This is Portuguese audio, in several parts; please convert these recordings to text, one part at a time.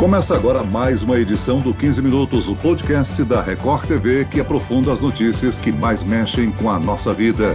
Começa agora mais uma edição do 15 Minutos, o podcast da Record TV que aprofunda as notícias que mais mexem com a nossa vida.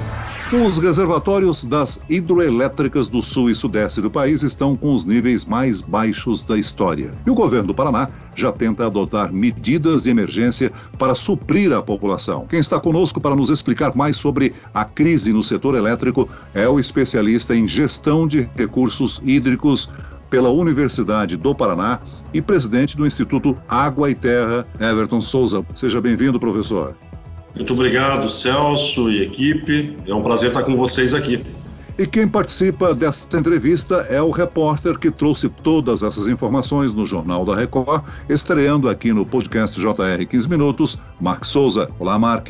Os reservatórios das hidroelétricas do sul e sudeste do país estão com os níveis mais baixos da história. E o governo do Paraná já tenta adotar medidas de emergência para suprir a população. Quem está conosco para nos explicar mais sobre a crise no setor elétrico é o especialista em gestão de recursos hídricos pela Universidade do Paraná e presidente do Instituto Água e Terra, Everton Souza. Seja bem-vindo, professor. Muito obrigado, Celso e equipe. É um prazer estar com vocês aqui. E quem participa dessa entrevista é o repórter que trouxe todas essas informações no Jornal da Record, estreando aqui no podcast JR 15 Minutos, Mark Souza. Olá, Mark.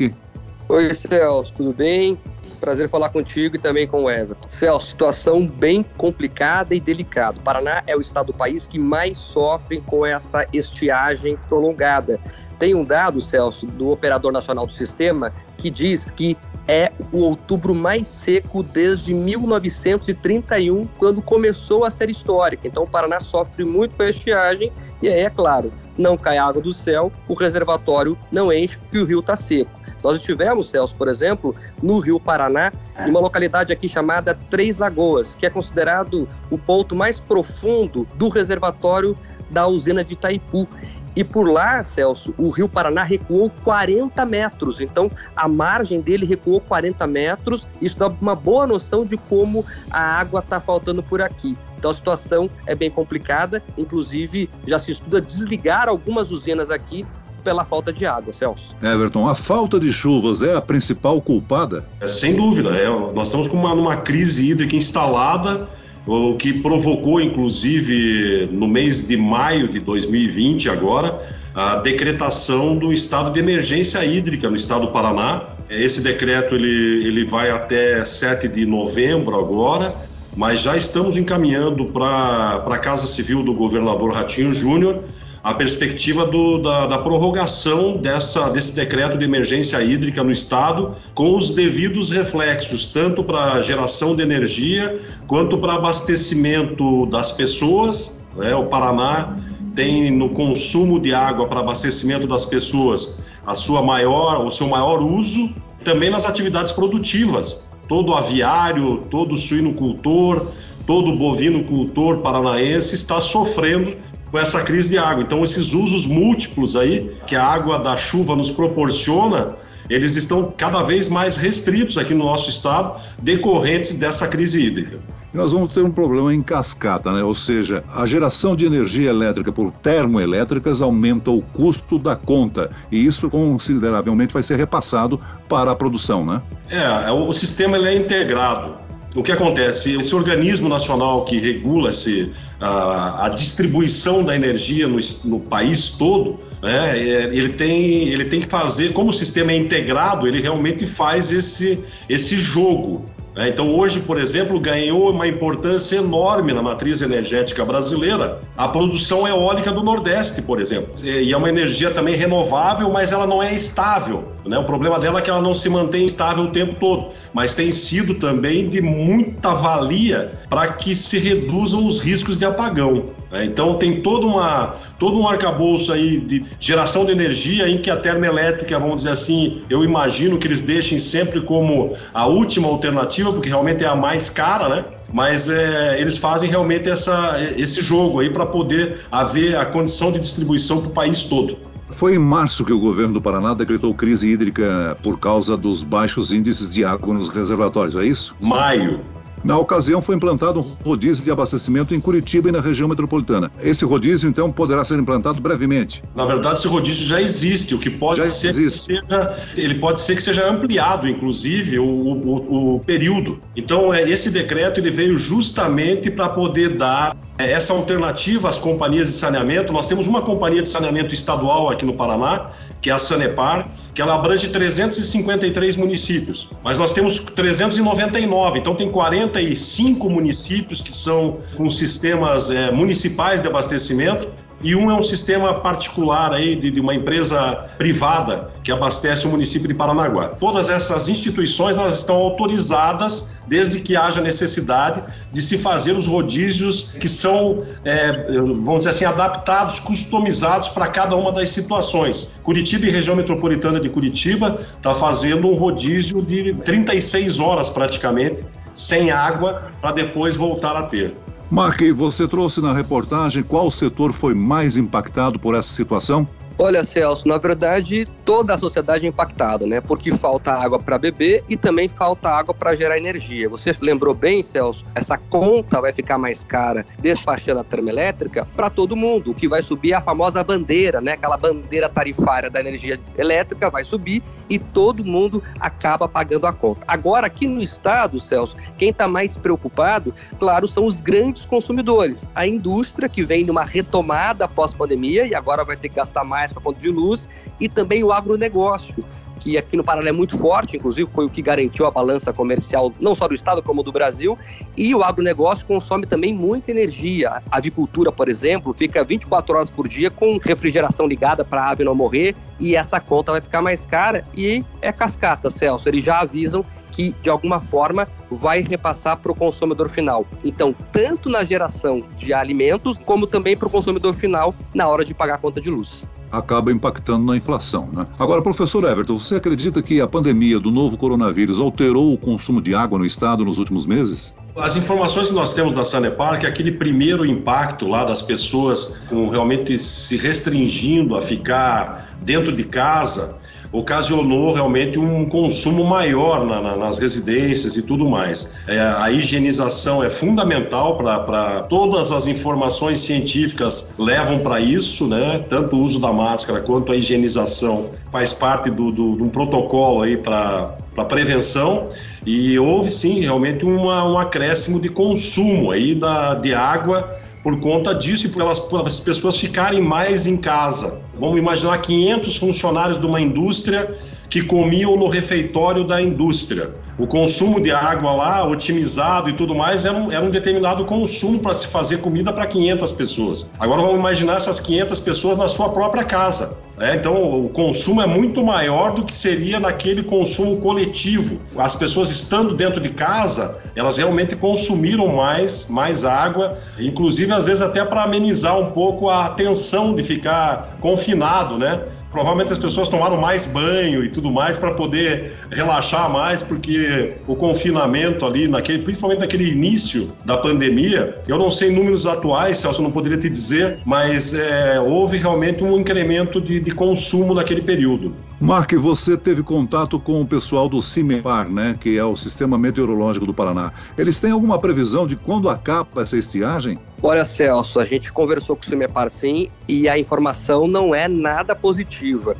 Oi, Celso, tudo bem? Prazer falar contigo e também com o Everton. Celso, situação bem complicada e delicada. O Paraná é o estado do país que mais sofre com essa estiagem prolongada. Tem um dado, Celso, do Operador Nacional do Sistema, que diz que é o outubro mais seco desde 1931, quando começou a série histórica. Então o Paraná sofre muito com a estiagem e aí, é claro, não cai água do céu, o reservatório não enche porque o rio está seco. Nós estivemos, Celso, por exemplo, no Rio Paraná, em uma localidade aqui chamada Três Lagoas, que é considerado o ponto mais profundo do reservatório da usina de Itaipu. E por lá, Celso, o Rio Paraná recuou 40 metros. Então, a margem dele recuou 40 metros. Isso dá uma boa noção de como a água está faltando por aqui. Então, a situação é bem complicada. Inclusive, já se estuda desligar algumas usinas aqui pela falta de água, Celso. Everton, a falta de chuvas é a principal culpada? É, sem dúvida. É, nós estamos com uma, uma crise hídrica instalada, o que provocou, inclusive, no mês de maio de 2020, agora, a decretação do estado de emergência hídrica no estado do Paraná. Esse decreto ele, ele vai até 7 de novembro agora, mas já estamos encaminhando para a Casa Civil do governador Ratinho Júnior a perspectiva do, da, da, prorrogação dessa, desse decreto de emergência hídrica no Estado, com os devidos reflexos, tanto para geração de energia quanto para abastecimento das pessoas. Né? O Paraná tem no consumo de água para abastecimento das pessoas a sua maior, o seu maior uso, também nas atividades produtivas. Todo aviário, todo suinocultor, todo bovino-cultor paranaense está sofrendo com essa crise de água. Então, esses usos múltiplos aí que a água da chuva nos proporciona, eles estão cada vez mais restritos aqui no nosso estado, decorrentes dessa crise hídrica. Nós vamos ter um problema em cascata, né? Ou seja, a geração de energia elétrica por termoelétricas aumenta o custo da conta e isso consideravelmente vai ser repassado para a produção, né? É, o sistema ele é integrado o que acontece? Esse organismo nacional que regula esse, a, distribuição da energia no, no país todo, né, é, ele, tem, ele tem que fazer, como o sistema é integrado, ele realmente faz esse, esse jogo. Né? Então, hoje, por exemplo, ganhou uma importância enorme na matriz energética brasileira a produção eólica do Nordeste, por exemplo. E é uma energia também renovável, mas ela não é estável. Né? O problema dela é que ela não se mantém estável o tempo todo, mas tem sido também de muita valia para que se reduzam os riscos de apagão. Né? Então, tem todo, uma, todo um arcabouço aí de geração de energia em que a termoelétrica, vamos dizer assim, eu imagino que eles deixem sempre como a última alternativa porque realmente é a mais cara, né? Mas é, eles fazem realmente essa, esse jogo aí para poder haver a condição de distribuição para o país todo. Foi em março que o governo do Paraná decretou crise hídrica por causa dos baixos índices de água nos reservatórios, é isso? Maio. Na ocasião, foi implantado um rodízio de abastecimento em Curitiba e na região metropolitana. Esse rodízio, então, poderá ser implantado brevemente. Na verdade, esse rodízio já existe. O que pode já ser existe. que seja, ele pode ser que seja ampliado, inclusive, o, o, o período. Então, é, esse decreto ele veio justamente para poder dar essa alternativa às companhias de saneamento. Nós temos uma companhia de saneamento estadual aqui no Paraná, que é a Sanepar, que ela abrange 353 municípios. Mas nós temos 399, então tem 45 municípios que são com sistemas é, municipais de abastecimento e um é um sistema particular aí de, de uma empresa privada que abastece o município de Paranaguá. Todas essas instituições elas estão autorizadas desde que haja necessidade de se fazer os rodízios que são, é, vamos dizer assim, adaptados, customizados para cada uma das situações. Curitiba e região metropolitana de Curitiba está fazendo um rodízio de 36 horas praticamente sem água para depois voltar a ter. Mark, você trouxe na reportagem qual setor foi mais impactado por essa situação? Olha, Celso, na verdade, toda a sociedade é impactada, né? Porque falta água para beber e também falta água para gerar energia. Você lembrou bem, Celso? Essa conta vai ficar mais cara despachando a termoelétrica para todo mundo. O que vai subir é a famosa bandeira, né? Aquela bandeira tarifária da energia elétrica vai subir e todo mundo acaba pagando a conta. Agora, aqui no estado, Celso, quem está mais preocupado, claro, são os grandes consumidores. A indústria que vem numa retomada pós-pandemia e agora vai ter que gastar mais mais para conta de luz, e também o agronegócio, que aqui no Paraná é muito forte, inclusive foi o que garantiu a balança comercial não só do estado como do Brasil, e o agronegócio consome também muita energia. A avicultura, por exemplo, fica 24 horas por dia com refrigeração ligada para a ave não morrer, e essa conta vai ficar mais cara e é cascata, Celso. Eles já avisam que de alguma forma vai repassar para o consumidor final. Então, tanto na geração de alimentos, como também para o consumidor final na hora de pagar a conta de luz acaba impactando na inflação. Né? Agora, professor Everton, você acredita que a pandemia do novo coronavírus alterou o consumo de água no estado nos últimos meses? As informações que nós temos da Sanepar, que aquele primeiro impacto lá das pessoas com realmente se restringindo a ficar dentro de casa, ocasionou realmente um consumo maior na, na, nas residências e tudo mais. É, a higienização é fundamental para todas as informações científicas levam para isso, né? Tanto o uso da máscara quanto a higienização faz parte do, do, de um protocolo aí para para prevenção e houve sim realmente uma, um acréscimo de consumo aí da, de água por conta disso e por elas, por as pessoas ficarem mais em casa. Vamos imaginar 500 funcionários de uma indústria que comiam no refeitório da indústria. O consumo de água lá, otimizado e tudo mais, era um, era um determinado consumo para se fazer comida para 500 pessoas. Agora vamos imaginar essas 500 pessoas na sua própria casa. Né? Então o consumo é muito maior do que seria naquele consumo coletivo. As pessoas estando dentro de casa, elas realmente consumiram mais, mais água, inclusive às vezes até para amenizar um pouco a tensão de ficar confinado, né? Provavelmente as pessoas tomaram mais banho e tudo mais para poder relaxar mais, porque o confinamento ali, naquele, principalmente naquele início da pandemia, eu não sei números atuais, Celso, não poderia te dizer, mas é, houve realmente um incremento de, de consumo naquele período. Mark, você teve contato com o pessoal do CIMEPAR, né, que é o Sistema Meteorológico do Paraná. Eles têm alguma previsão de quando acaba essa estiagem? Olha, Celso, a gente conversou com o CIMEPAR sim e a informação não é nada positiva.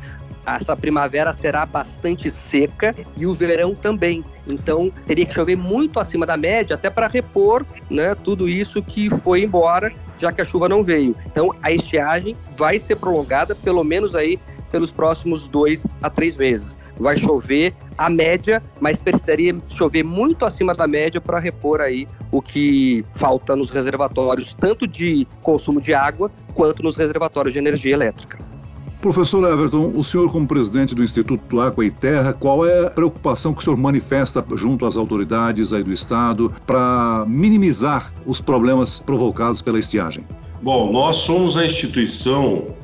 Essa primavera será bastante seca e o verão também. Então, teria que chover muito acima da média até para repor né, tudo isso que foi embora, já que a chuva não veio. Então, a estiagem vai ser prolongada pelo menos aí pelos próximos dois a três meses vai chover a média, mas precisaria chover muito acima da média para repor aí o que falta nos reservatórios, tanto de consumo de água quanto nos reservatórios de energia elétrica. Professor Everton, o senhor, como presidente do Instituto Água e Terra, qual é a preocupação que o senhor manifesta junto às autoridades aí do Estado para minimizar os problemas provocados pela estiagem? Bom, nós somos a instituição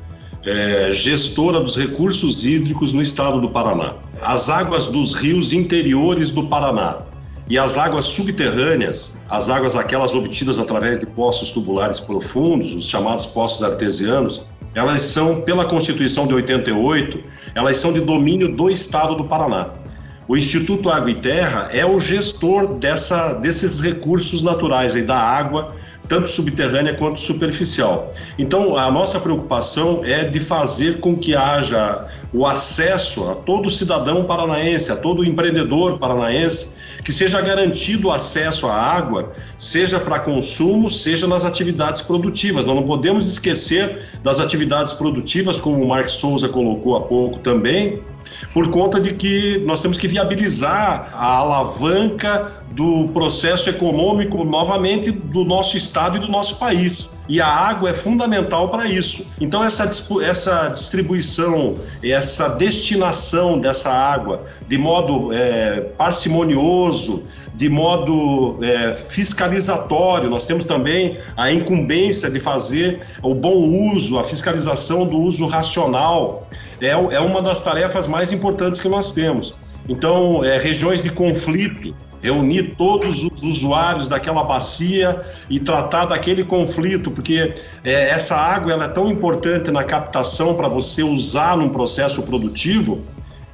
é, gestora dos recursos hídricos no estado do Paraná. As águas dos rios interiores do Paraná e as águas subterrâneas, as águas aquelas obtidas através de poços tubulares profundos, os chamados poços artesianos, elas são, pela Constituição de 88, elas são de domínio do estado do Paraná. O Instituto Água e Terra é o gestor dessa, desses recursos naturais aí, da água, tanto subterrânea quanto superficial. Então, a nossa preocupação é de fazer com que haja o acesso a todo cidadão paranaense, a todo empreendedor paranaense que seja garantido o acesso à água, seja para consumo, seja nas atividades produtivas. Nós não podemos esquecer das atividades produtivas, como o Mark Souza colocou há pouco também, por conta de que nós temos que viabilizar a alavanca do processo econômico novamente do nosso estado e do nosso país. E a água é fundamental para isso. Então essa, essa distribuição, essa destinação dessa água de modo é, parcimonioso, de modo é, fiscalizatório, nós temos também a incumbência de fazer o bom uso, a fiscalização do uso racional é, é uma das tarefas mais importantes que nós temos. Então, é, regiões de conflito, reunir todos os usuários daquela bacia e tratar daquele conflito, porque é, essa água ela é tão importante na captação para você usar num processo produtivo,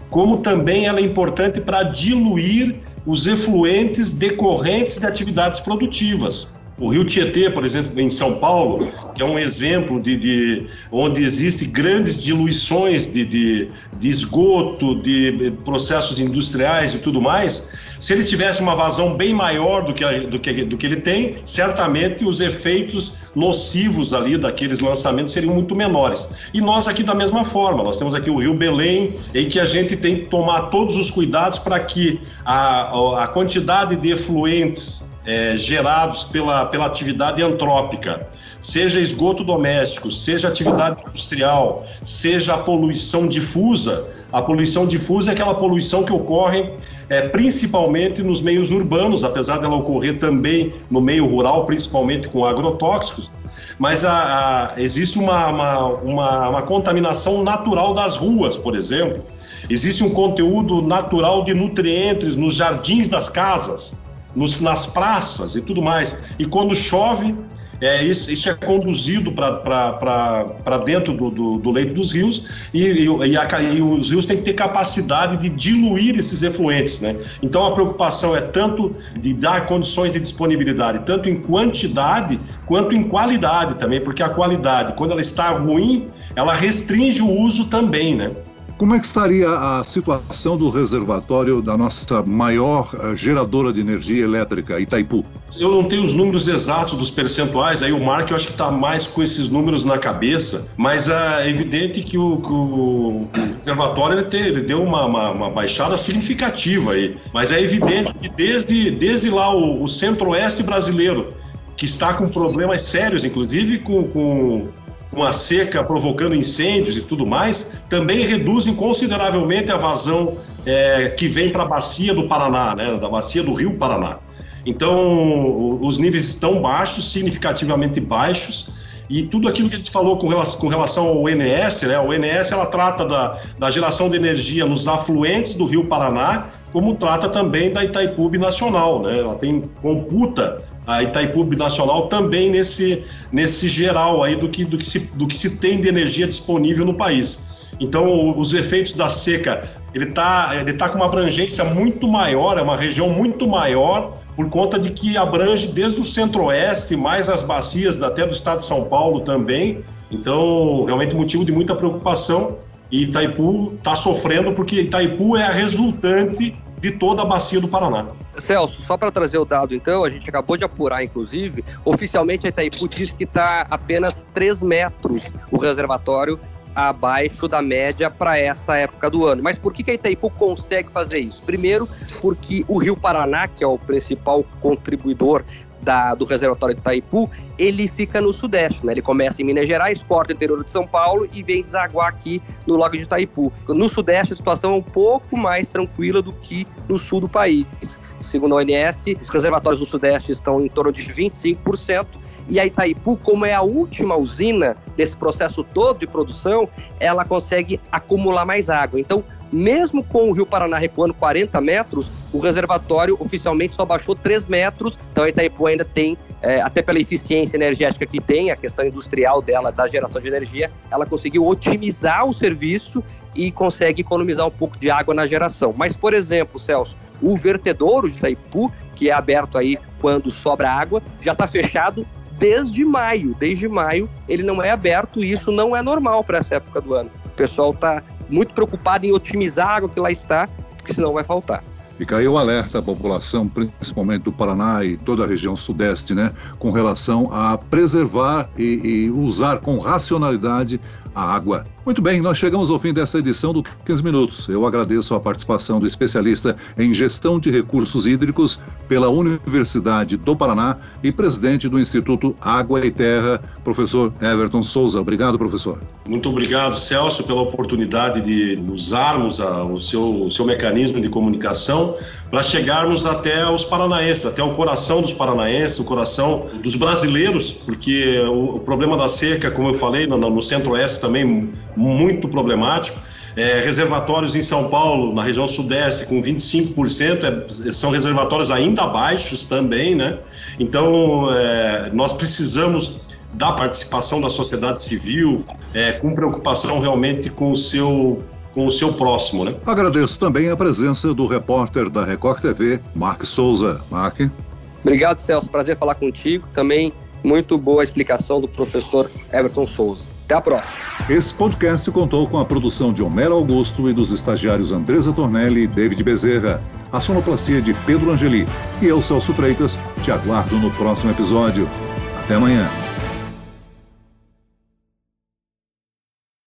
como também ela é importante para diluir os efluentes decorrentes de atividades produtivas. O Rio Tietê, por exemplo, em São Paulo, é um exemplo de, de onde existem grandes diluições de, de, de, esgoto, de processos industriais e tudo mais, se ele tivesse uma vazão bem maior do que, do que, do que ele tem, certamente os efeitos nocivos ali daqueles lançamentos seriam muito menores. E nós aqui da mesma forma, nós temos aqui o Rio Belém, em que a gente tem que tomar todos os cuidados para que a, a quantidade de efluentes é, gerados pela, pela atividade antrópica, seja esgoto doméstico, seja atividade industrial, seja a poluição difusa. A poluição difusa é aquela poluição que ocorre é, principalmente nos meios urbanos, apesar dela ocorrer também no meio rural, principalmente com agrotóxicos. Mas a, a, existe uma, uma, uma, uma contaminação natural das ruas, por exemplo. Existe um conteúdo natural de nutrientes nos jardins das casas nos, nas praças e tudo mais. E quando chove, é, isso, isso é conduzido para dentro do, do, do, leito dos rios e, e, e, a, e, os rios têm que ter capacidade de diluir esses efluentes. Né? Então a preocupação é tanto de dar condições de disponibilidade, tanto em quantidade quanto em qualidade também, porque a qualidade, quando ela está ruim, ela restringe o uso também. Né? Como é que estaria a situação do reservatório da nossa maior uh, geradora de energia elétrica, Itaipu? Eu não tenho os números exatos dos percentuais, aí o Mark eu acho que está mais com esses números na cabeça, mas é evidente que o, que o reservatório ele, ele deu uma, uma, uma, baixada significativa aí. Mas é evidente que desde, desde lá o, o centro-oeste brasileiro, que está com problemas sérios, inclusive com, com com a seca provocando incêndios e tudo mais, também reduzem consideravelmente a vazão é, que vem para a bacia do Paraná, né, da bacia do Rio Paraná. Então, os níveis estão baixos, significativamente baixos, e tudo aquilo que a gente falou com relação, com relação ao ONS, né, o ONS ela trata da, da geração de energia nos afluentes do Rio Paraná, como trata também da Itaipu Nacional, né, ela tem computa a Itaipu Nacional também nesse, nesse geral aí do que, do, que se, do que se tem de energia disponível no país. Então, os efeitos da seca, ele está ele tá com uma abrangência muito maior, é uma região muito maior, por conta de que abrange desde o centro-oeste, mais as bacias até do estado de São Paulo também. Então, realmente motivo de muita preocupação. E Itaipu está sofrendo porque Itaipu é a resultante de toda a bacia do Paraná. Celso, só para trazer o dado, então, a gente acabou de apurar, inclusive, oficialmente a Itaipu diz que está apenas 3 metros o reservatório abaixo da média para essa época do ano. Mas por que, que a Itaipu consegue fazer isso? Primeiro, porque o Rio Paraná, que é o principal contribuidor da, do reservatório de Itaipu, ele fica no sudeste, né? Ele começa em Minas Gerais, corta o interior de São Paulo e vem desaguar aqui no Lago de Itaipu. No sudeste a situação é um pouco mais tranquila do que no sul do país. Segundo a ONS, os reservatórios do sudeste estão em torno de 25%, e a Itaipu, como é a última usina desse processo todo de produção, ela consegue acumular mais água. Então, mesmo com o Rio Paraná recuando 40 metros, o reservatório oficialmente só baixou 3 metros, então a Itaipu ainda tem, é, até pela eficiência energética que tem, a questão industrial dela, da geração de energia, ela conseguiu otimizar o serviço e consegue economizar um pouco de água na geração. Mas, por exemplo, Celso, o vertedouro de Itaipu, que é aberto aí quando sobra água, já está fechado desde maio. Desde maio ele não é aberto e isso não é normal para essa época do ano. O pessoal está muito preocupado em otimizar a água que lá está, porque senão vai faltar. Fica aí o alerta à população, principalmente do Paraná e toda a região sudeste, né, com relação a preservar e, e usar com racionalidade a água. Muito bem, nós chegamos ao fim dessa edição do 15 Minutos. Eu agradeço a participação do especialista em gestão de recursos hídricos pela Universidade do Paraná e presidente do Instituto Água e Terra, professor Everton Souza. Obrigado, professor. Muito obrigado, Celso, pela oportunidade de usarmos a, o, seu, o seu mecanismo de comunicação para chegarmos até os paranaenses, até o coração dos paranaenses, o coração dos brasileiros, porque o, o problema da seca, como eu falei, no, no centro-oeste também muito problemático. É, reservatórios em São Paulo, na região sudeste, com 25%, é, são reservatórios ainda baixos também, né? Então, é, nós precisamos da participação da sociedade civil, é, com preocupação realmente com o seu com o seu próximo, né? Agradeço também a presença do repórter da Record TV, Mark Souza. Mark. Obrigado, Celso. Prazer falar contigo. Também muito boa explicação do professor Everton Souza. Até a próxima. Esse podcast contou com a produção de Homero Augusto e dos estagiários Andresa Tornelli e David Bezerra. A sonoplastia de Pedro Angeli. E eu, Celso Freitas, te aguardo no próximo episódio. Até amanhã.